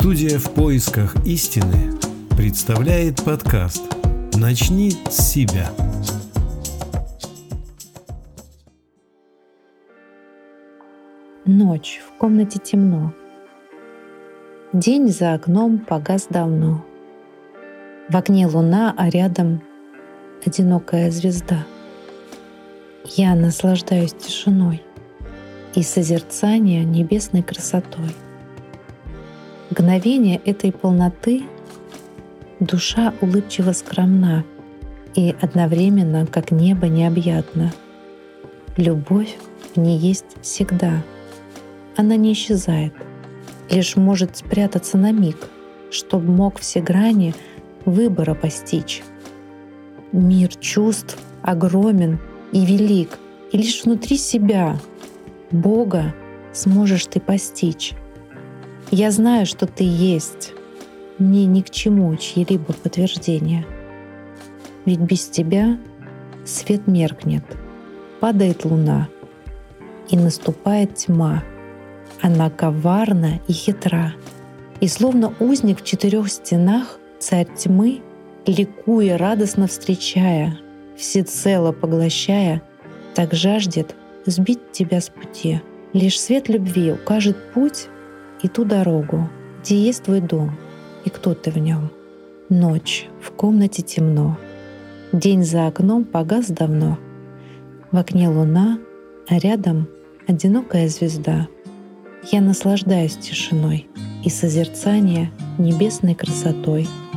Студия «В поисках истины» представляет подкаст «Начни с себя». Ночь, в комнате темно. День за окном погас давно. В окне луна, а рядом одинокая звезда. Я наслаждаюсь тишиной и созерцания небесной красотой. Мгновение этой полноты душа улыбчиво скромна и одновременно, как небо необъятно. Любовь в ней есть всегда. Она не исчезает, лишь может спрятаться на миг, чтоб мог все грани выбора постичь. Мир чувств огромен и велик, и лишь внутри себя Бога сможешь ты постичь. Я знаю, что ты есть. Мне ни к чему чьи-либо подтверждения. Ведь без тебя свет меркнет, падает луна, и наступает тьма. Она коварна и хитра. И словно узник в четырех стенах, царь тьмы, ликуя, радостно встречая, всецело поглощая, так жаждет сбить тебя с пути. Лишь свет любви укажет путь и ту дорогу, где есть твой дом и кто ты в нем. Ночь, в комнате темно. День за окном погас давно. В окне луна, а рядом одинокая звезда. Я наслаждаюсь тишиной и созерцание небесной красотой —